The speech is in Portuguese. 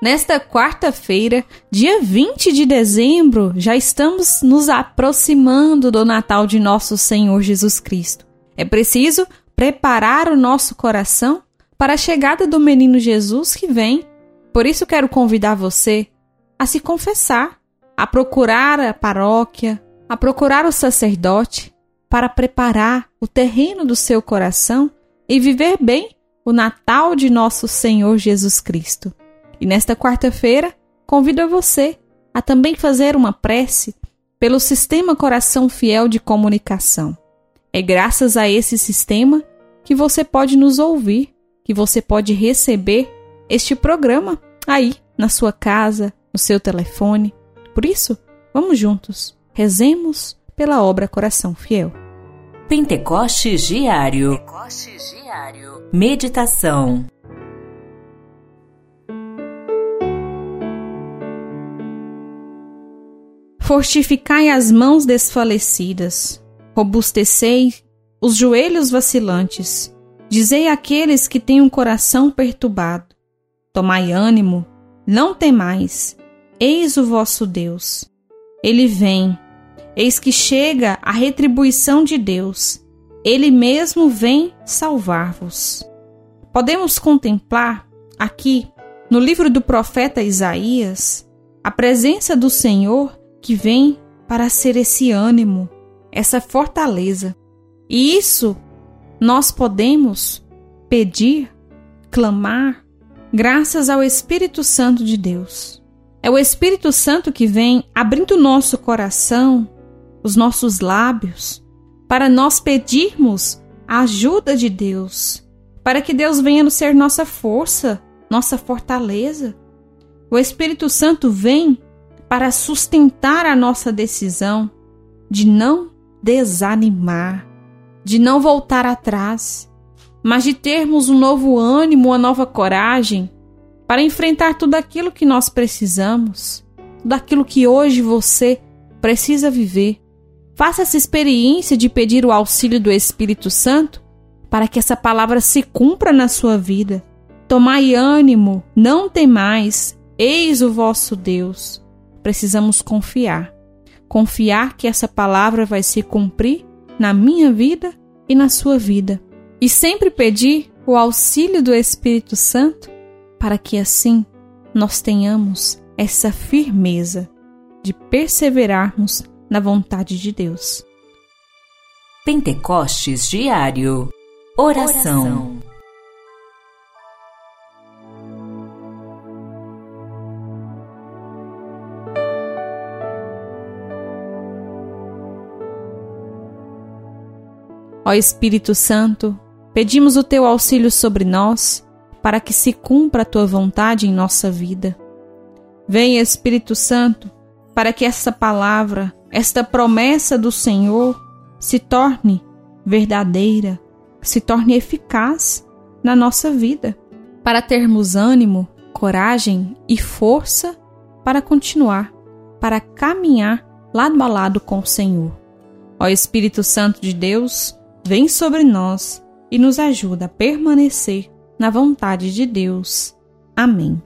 Nesta quarta-feira, dia 20 de dezembro, já estamos nos aproximando do Natal de nosso Senhor Jesus Cristo. É preciso preparar o nosso coração para a chegada do menino Jesus que vem. Por isso quero convidar você a se confessar, a procurar a paróquia, a procurar o sacerdote para preparar o terreno do seu coração e viver bem o Natal de nosso Senhor Jesus Cristo. E nesta quarta-feira, convido a você a também fazer uma prece pelo Sistema Coração Fiel de Comunicação. É graças a esse sistema que você pode nos ouvir, que você pode receber este programa aí na sua casa, no seu telefone. Por isso, vamos juntos, rezemos pela obra Coração Fiel. Pentecostes Diário. Pentecostes Diário. Meditação. Fortificai as mãos desfalecidas, robustecei os joelhos vacilantes, dizei àqueles que têm um coração perturbado: Tomai ânimo, não temais, eis o vosso Deus. Ele vem, eis que chega a retribuição de Deus, ele mesmo vem salvar-vos. Podemos contemplar aqui, no livro do profeta Isaías, a presença do Senhor que vem para ser esse ânimo, essa fortaleza. E isso nós podemos pedir, clamar, graças ao Espírito Santo de Deus. É o Espírito Santo que vem abrindo o nosso coração, os nossos lábios, para nós pedirmos a ajuda de Deus, para que Deus venha ser nossa força, nossa fortaleza. O Espírito Santo vem para sustentar a nossa decisão de não desanimar, de não voltar atrás, mas de termos um novo ânimo, uma nova coragem para enfrentar tudo aquilo que nós precisamos, tudo aquilo que hoje você precisa viver. Faça essa experiência de pedir o auxílio do Espírito Santo para que essa palavra se cumpra na sua vida. Tomai ânimo, não temais, eis o vosso Deus precisamos confiar. Confiar que essa palavra vai se cumprir na minha vida e na sua vida. E sempre pedir o auxílio do Espírito Santo para que assim nós tenhamos essa firmeza de perseverarmos na vontade de Deus. Pentecostes Diário Oração. Oração. Ó Espírito Santo, pedimos o teu auxílio sobre nós, para que se cumpra a tua vontade em nossa vida. Venha, Espírito Santo, para que essa palavra, esta promessa do Senhor, se torne verdadeira, se torne eficaz na nossa vida, para termos ânimo, coragem e força para continuar, para caminhar lado a lado com o Senhor. Ó Espírito Santo de Deus, vem sobre nós e nos ajuda a permanecer na vontade de Deus. Amém.